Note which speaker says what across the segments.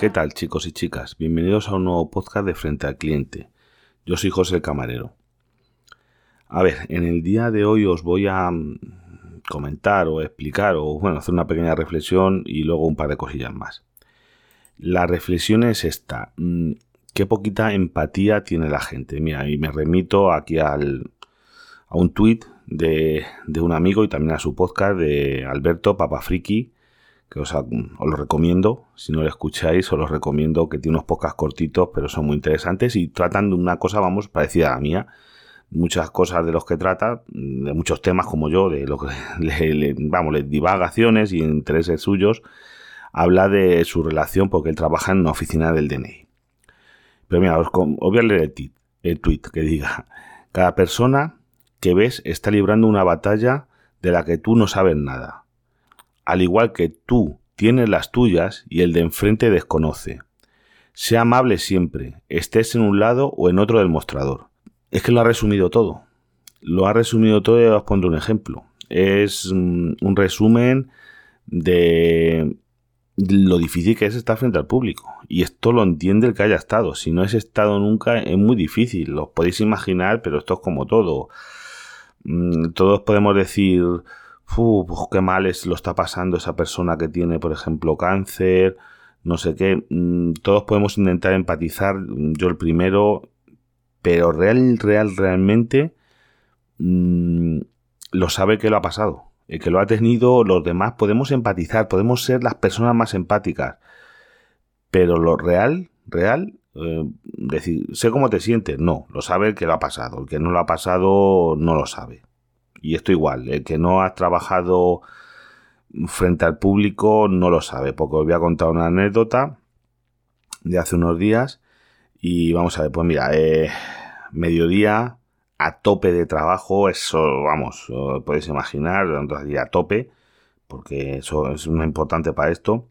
Speaker 1: ¿Qué tal chicos y chicas? Bienvenidos a un nuevo podcast de Frente al Cliente. Yo soy José el Camarero. A ver, en el día de hoy os voy a mm, comentar o explicar o bueno, hacer una pequeña reflexión y luego un par de cosillas más. La reflexión es esta. Mm, ¿Qué poquita empatía tiene la gente? Mira, y me remito aquí al, a un tuit de, de, un amigo y también a su podcast de Alberto Papafriki, que os, lo recomiendo. Si no lo escucháis, os lo recomiendo, que tiene unos podcasts cortitos, pero son muy interesantes y tratan de una cosa, vamos, parecida a la mía. Muchas cosas de los que trata, de muchos temas como yo, de lo que le, vamos, le divagaciones y intereses suyos, habla de su relación porque él trabaja en una oficina del DNI. Pero mira, os, os voy a leer el, el tweet que diga, cada persona que ves está librando una batalla de la que tú no sabes nada. Al igual que tú tienes las tuyas y el de enfrente desconoce. Sea amable siempre, estés en un lado o en otro del mostrador. Es que lo ha resumido todo. Lo ha resumido todo y os pondré un ejemplo. Es un resumen de lo difícil que es estar frente al público. Y esto lo entiende el que haya estado. Si no has estado nunca, es muy difícil. Lo podéis imaginar, pero esto es como todo. Mm, todos podemos decir, pues qué mal es, lo está pasando esa persona que tiene, por ejemplo, cáncer, no sé qué. Mm, todos podemos intentar empatizar, yo el primero, pero real, real, realmente mmm, lo sabe que lo ha pasado el que lo ha tenido, los demás podemos empatizar, podemos ser las personas más empáticas. Pero lo real, real, eh, decir, sé cómo te sientes, no, lo sabe el que lo ha pasado, el que no lo ha pasado no lo sabe. Y esto igual, el que no ha trabajado frente al público no lo sabe, porque os voy a contar una anécdota de hace unos días y vamos a ver, pues mira, eh, mediodía, a tope de trabajo, eso, vamos, podéis imaginar, a tope, porque eso es muy importante para esto,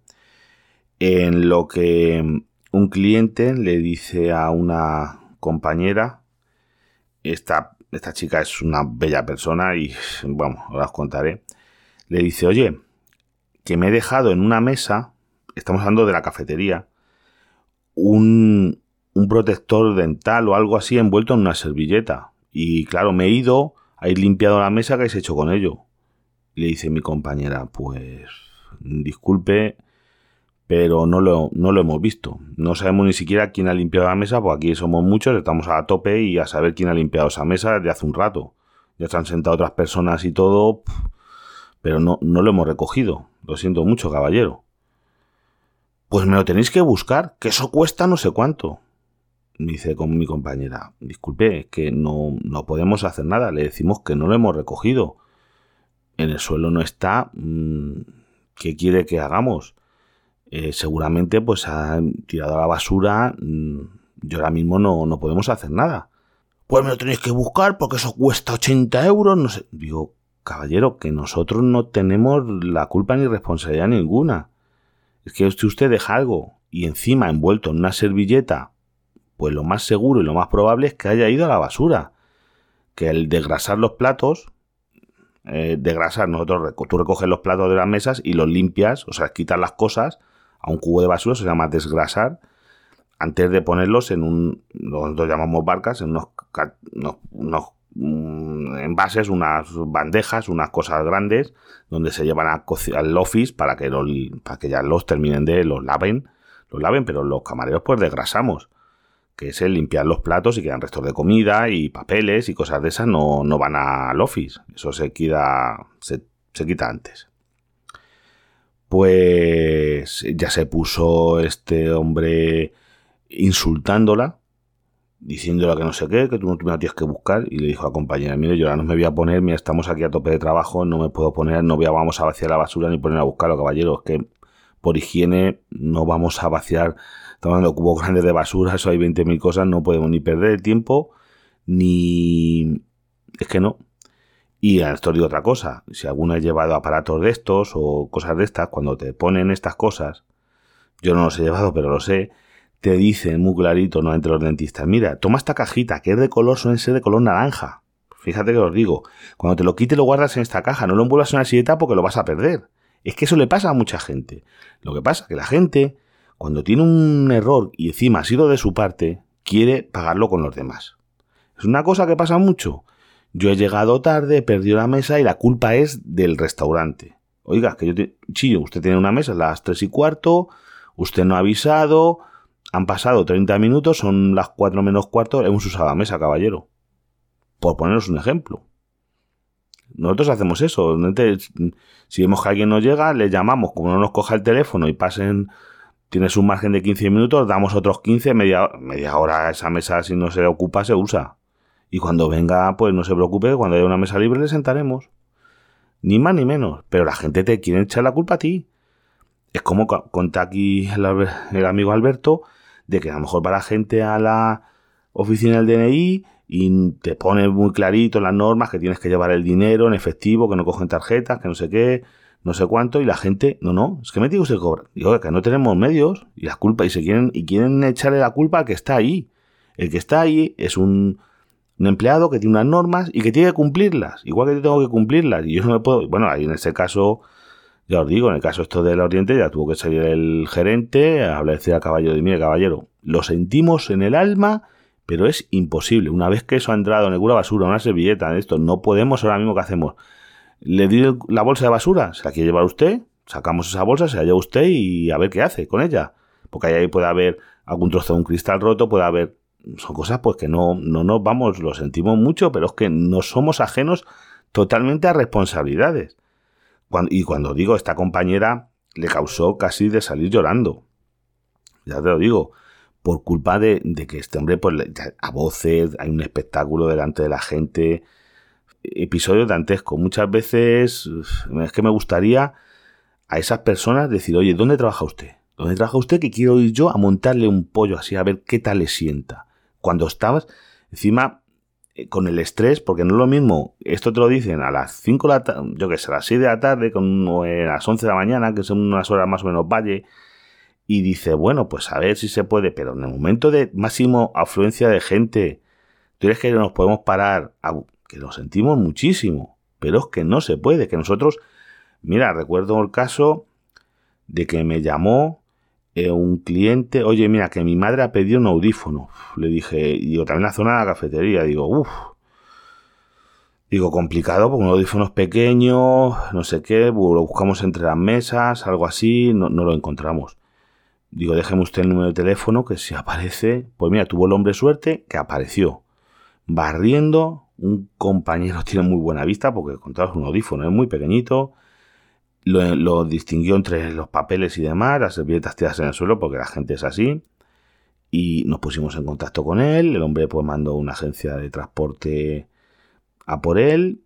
Speaker 1: en lo que un cliente le dice a una compañera, esta, esta chica es una bella persona y, vamos, ahora os contaré, le dice, oye, que me he dejado en una mesa, estamos hablando de la cafetería, un, un protector dental o algo así envuelto en una servilleta. Y claro, me he ido ir limpiado la mesa, que has hecho con ello? le dice mi compañera, pues disculpe, pero no lo, no lo hemos visto. No sabemos ni siquiera quién ha limpiado la mesa, pues aquí somos muchos, estamos a tope y a saber quién ha limpiado esa mesa desde hace un rato. Ya se han sentado otras personas y todo, pero no, no lo hemos recogido. Lo siento mucho, caballero. Pues me lo tenéis que buscar, que eso cuesta no sé cuánto dice con mi compañera, disculpe, que no, no podemos hacer nada, le decimos que no lo hemos recogido. En el suelo no está, mm, ¿qué quiere que hagamos? Eh, seguramente pues ha tirado a la basura, mm, yo ahora mismo no, no podemos hacer nada. Pues me lo tenéis que buscar porque eso cuesta 80 euros, no sé. Digo, caballero, que nosotros no tenemos la culpa ni responsabilidad ninguna. Es que si usted deja algo y encima envuelto en una servilleta pues lo más seguro y lo más probable es que haya ido a la basura. Que el desgrasar los platos, eh, desgrasar, nosotros, tú recoges los platos de las mesas y los limpias, o sea, quitas las cosas a un cubo de basura, se llama desgrasar, antes de ponerlos en un, nosotros llamamos barcas, en unos, unos, mm, envases, unas bandejas, unas cosas grandes, donde se llevan a al office para que, para que ya los terminen de, los laven, los laven, pero los camareros pues desgrasamos que es el limpiar los platos y quedan restos de comida y papeles y cosas de esas, no, no van al office. Eso se quita, se, se quita antes. Pues ya se puso este hombre insultándola, diciéndola que no sé qué, que tú no tienes que buscar, y le dijo a la compañera, mire, yo ahora no me voy a poner, mira, estamos aquí a tope de trabajo, no me puedo poner, no voy a, vamos a vaciar la basura ni poner a buscarlo, caballero, es que por higiene no vamos a vaciar estamos hablando cubos grandes de basura, eso hay 20.000 cosas, no podemos ni perder el tiempo, ni... Es que no. Y esto digo otra cosa, si alguno ha llevado aparatos de estos o cosas de estas, cuando te ponen estas cosas, yo no los he llevado, pero lo sé, te dicen muy clarito, no entre los dentistas, mira, toma esta cajita, que es de color, suele ser de color naranja. Fíjate que os digo, cuando te lo quites lo guardas en esta caja, no lo envuelvas en una silleta porque lo vas a perder. Es que eso le pasa a mucha gente. Lo que pasa es que la gente cuando tiene un error y encima ha sido de su parte, quiere pagarlo con los demás. Es una cosa que pasa mucho. Yo he llegado tarde, he perdido la mesa y la culpa es del restaurante. Oiga, que yo te... Chillo, usted tiene una mesa a las tres y cuarto, usted no ha avisado, han pasado 30 minutos, son las 4 menos cuarto, hemos usado la mesa, caballero. Por poneros un ejemplo. Nosotros hacemos eso. Si vemos que alguien no llega, le llamamos, como no nos coja el teléfono y pasen tienes un margen de 15 minutos, damos otros 15, media, media hora esa mesa si no se ocupa se usa. Y cuando venga, pues no se preocupe, cuando haya una mesa libre le sentaremos. Ni más ni menos. Pero la gente te quiere echar la culpa a ti. Es como conta aquí el, amigo Alberto, de que a lo mejor va la gente a la oficina del DNI y te pone muy clarito las normas que tienes que llevar el dinero en efectivo, que no cogen tarjetas, que no sé qué, no sé cuánto, y la gente, no, no, es que me digo usted cobra. Digo, que no tenemos medios, y la culpa, y se quieren, y quieren echarle la culpa al que está ahí. El que está ahí es un, un empleado que tiene unas normas y que tiene que cumplirlas, igual que yo tengo que cumplirlas, y yo no me puedo, bueno, ahí en ese caso, ya os digo, en el caso esto del Oriente ya tuvo que salir el gerente a hablar al caballo de mire, caballero, lo sentimos en el alma, pero es imposible. Una vez que eso ha entrado en el cura basura, una servilleta, esto, no podemos ahora mismo que hacemos le di la bolsa de basura, se la quiere llevar usted, sacamos esa bolsa, se la lleva usted y a ver qué hace con ella. Porque ahí puede haber algún trozo de un cristal roto, puede haber... Son cosas pues que no, no nos vamos, lo sentimos mucho, pero es que no somos ajenos totalmente a responsabilidades. y cuando digo esta compañera le causó casi de salir llorando. Ya te lo digo, por culpa de, de que este hombre, pues a voces, hay un espectáculo delante de la gente, episodio dantesco. Muchas veces es que me gustaría a esas personas decir, oye, ¿dónde trabaja usted? ¿Dónde trabaja usted que quiero ir yo a montarle un pollo así a ver qué tal le sienta? Cuando estabas encima eh, con el estrés, porque no es lo mismo, esto te lo dicen a las 5 de la tarde, yo que sé, a las 6 de la tarde, con, a las 11 de la mañana, que son unas horas más o menos valle, y dice, bueno, pues a ver si se puede, pero en el momento de máximo afluencia de gente, ¿tú crees que nos podemos parar a que lo sentimos muchísimo, pero es que no se puede, que nosotros, mira, recuerdo el caso de que me llamó eh, un cliente, oye, mira, que mi madre ha pedido un audífono. Le dije, yo también la zona de la cafetería, digo, uff. Digo, complicado, porque un audífono es pequeño, no sé qué, lo buscamos entre las mesas, algo así, no, no lo encontramos. Digo, déjeme usted el número de teléfono, que si aparece, pues mira, tuvo el hombre suerte que apareció, barriendo un compañero tiene muy buena vista porque contabas un audífono, es muy pequeñito. Lo, distinguió entre los papeles y demás, las servilletas tiradas en el suelo porque la gente es así. Y nos pusimos en contacto con él. El hombre pues mandó una agencia de transporte a por él.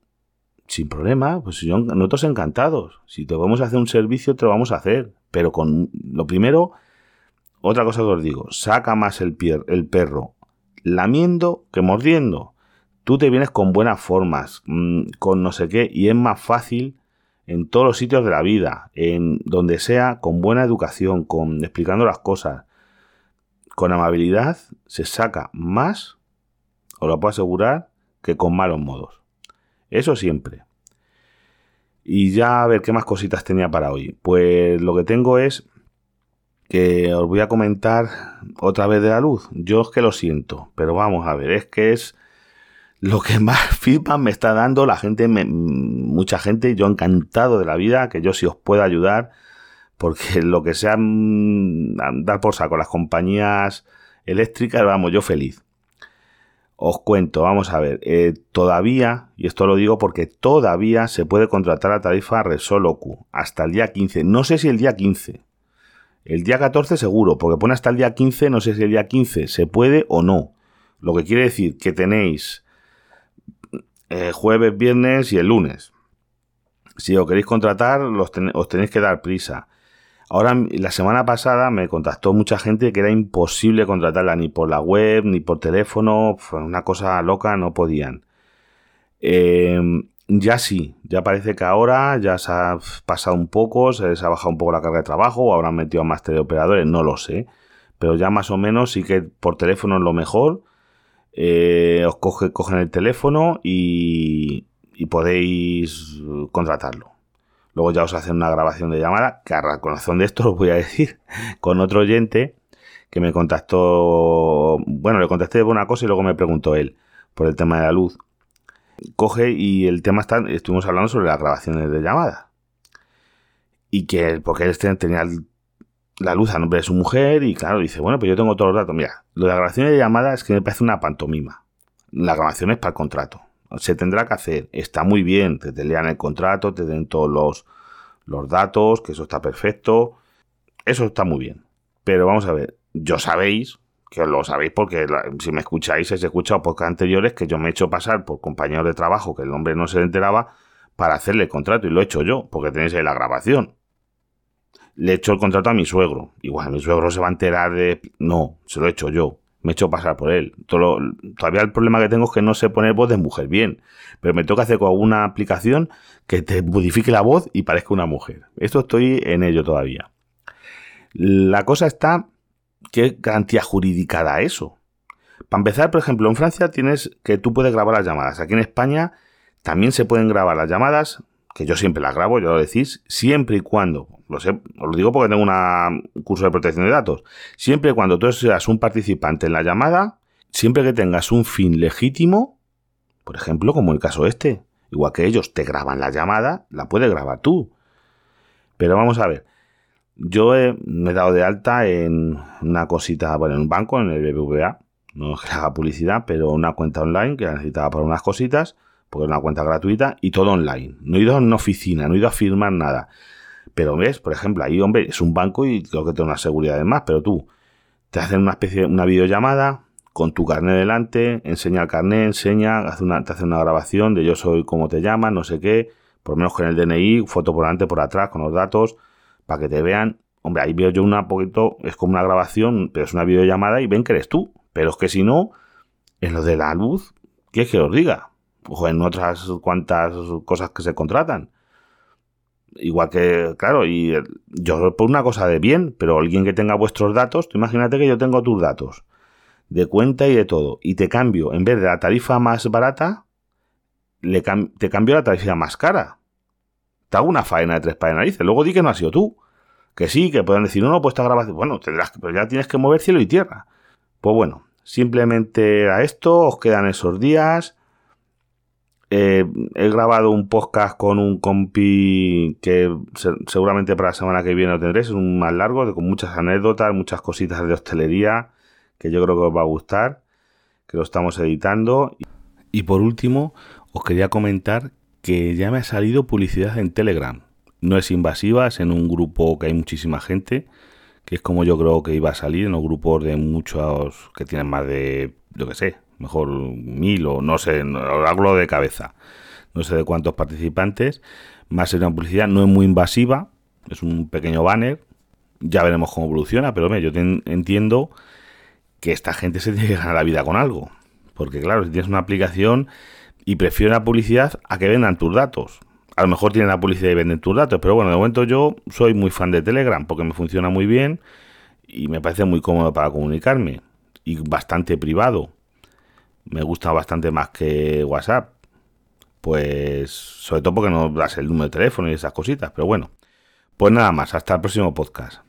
Speaker 1: Sin problema, pues yo, nosotros encantados. Si te a hacer un servicio, te lo vamos a hacer. Pero con lo primero, otra cosa que os digo, saca más el, el perro lamiendo que mordiendo tú te vienes con buenas formas, mm, con no sé qué, y es más fácil en todos los sitios de la vida, en donde sea, con buena educación, con explicando las cosas, con amabilidad, se saca más, os lo puedo asegurar, que con malos modos. Eso siempre. Y ya a ver qué más cositas tenía para hoy. Pues lo que tengo es que os voy a comentar otra vez de la luz. Yo es que lo siento, pero vamos a ver, es que es lo que más feedback me está dando la gente, mucha gente, yo encantado de la vida, que yo sí os pueda ayudar, porque lo que sea mm, dar por saco las compañías eléctricas, vamos, yo feliz. Os cuento, vamos a ver, eh, todavía, y esto lo digo porque todavía se puede contratar la tarifa Resolocu hasta el día 15. No sé si el día 15. El día 14 seguro, porque pone hasta el día 15, no sé si el día 15 se puede o no. Lo que quiere decir que tenéis eh, jueves, viernes y el lunes. Si os queréis contratar, os tenéis que dar prisa. Ahora, la semana pasada me contactó mucha gente que era imposible contratarla ni por la web, ni por teléfono, fue una cosa loca, no podían. Em, ya sí, ya parece que ahora ya se ha pasado un poco, se les ha bajado un poco la carga de trabajo, o habrán metido más teleoperadores, no lo sé. Pero ya más o menos sí que por teléfono es lo mejor eh, os coge, cogen el teléfono y, podéis contratarlo. Luego ya os hacen una grabación de llamada, que a razón de esto os voy a decir, con otro oyente que me contactó, bueno, le contesté por una cosa y luego me preguntó él por el tema de la luz. Coge y el tema está, estuvimos hablando sobre las grabaciones de llamada. Y que, porque él tenía la luz a nombre de su mujer y claro, dice, bueno, pues yo tengo todos los datos. Mira, lo de las grabaciones de llamada es que me parece una pantomima. La grabación es para el contrato se tendrá que hacer. Está muy bien, te, lean el contrato, te den todos los, los datos, que eso está perfecto. Eso está muy bien. Pero vamos a ver, yo sabéis, que lo sabéis porque si me escucháis, he escuchado podcast anteriores que yo me he hecho pasar por compañeros de trabajo que el hombre no se enteraba para hacerle el contrato y lo he hecho yo, porque tenéis ahí la grabación. Le he hecho el contrato a mi suegro. Igual mi suegro se va a enterar de... No, se lo he hecho yo me he hecho pasar por él. todavía el problema que tengo es que no sé poner voz de mujer bien, pero me toca hacer con alguna aplicación que te modifique la voz y parezca una mujer. Esto estoy en ello todavía. La cosa está, ¿qué garantía jurídica da eso? Para empezar, por ejemplo, en Francia tienes que tú puedes grabar las llamadas. Aquí en España también se pueden grabar las llamadas, que yo siempre las grabo, ya lo decís, siempre y cuando, lo sé, os lo digo porque tengo un curso de protección de datos, siempre y cuando tú seas un participante en la llamada, siempre que tengas un fin legítimo, por ejemplo, como el caso este, igual que ellos te graban la llamada, la puedes grabar tú. Pero vamos a ver, yo me he dado de alta en una cosita, bueno, en un banco, en el BBVA, no es que haga publicidad, pero una cuenta online que necesitaba para unas cositas, porque es una cuenta gratuita y todo online. No he ido a una oficina, no he ido a firmar nada. Pero ves, por ejemplo, ahí, hombre, es un banco y creo que tiene una seguridad de más, pero tú te hacen una especie de una videollamada con tu carnet delante, enseña el carnet, enseña, hace una, te hace una grabación de yo soy, cómo te llamas, no sé qué, por lo menos con el DNI, foto por delante, por atrás, con los datos, para que te vean. Hombre, ahí veo yo una poquito, es como una grabación, pero es una videollamada y ven que eres tú. Pero es que si no, en lo de la luz, ¿qué es que os diga? O en otras cuantas cosas que se contratan. Igual que, claro, y yo por una cosa de bien, pero alguien que tenga vuestros datos, imagínate que yo tengo tus datos de cuenta y de todo, y te cambio, en vez de la tarifa más barata, le te cambio la tarifa más cara. Te hago una faena de tres para de narices. Luego di que no has sido tú. Que sí, que puedan decir, no, no, pues esta grabación. Bueno, tendrás que, pero ya tienes que mover cielo y tierra. Pues bueno, simplemente a esto os quedan esos días. Eh, he grabado un podcast con un compi que seguramente para la semana que viene lo tendréis. Es un más largo, con muchas anécdotas, muchas cositas de hostelería que yo creo que os va a gustar, que lo estamos editando. Y por último, os quería comentar que ya me ha salido publicidad en Telegram. No es invasiva, es en un grupo que hay muchísima gente, que es como yo creo que iba a salir en los grupos de muchos que tienen más de, yo que sé, mejor mil o no sé, no, hablo de cabeza, no sé de cuántos participantes, más sería una publicidad, no es muy invasiva, es un pequeño banner, ya veremos cómo evoluciona, pero yo entiendo que esta gente se tiene que ganar la vida con algo, porque claro, si tienes una aplicación y prefieren la publicidad a que vendan tus datos. A lo mejor tienen la publicidad y venden tus datos, pero bueno, de momento yo soy muy fan de Telegram porque me funciona muy bien y me parece muy cómodo para comunicarme y bastante privado me gusta bastante más que WhatsApp. Pues sobre todo porque no das el número de teléfono y esas cositas. Pero bueno, pues nada más, hasta el próximo podcast.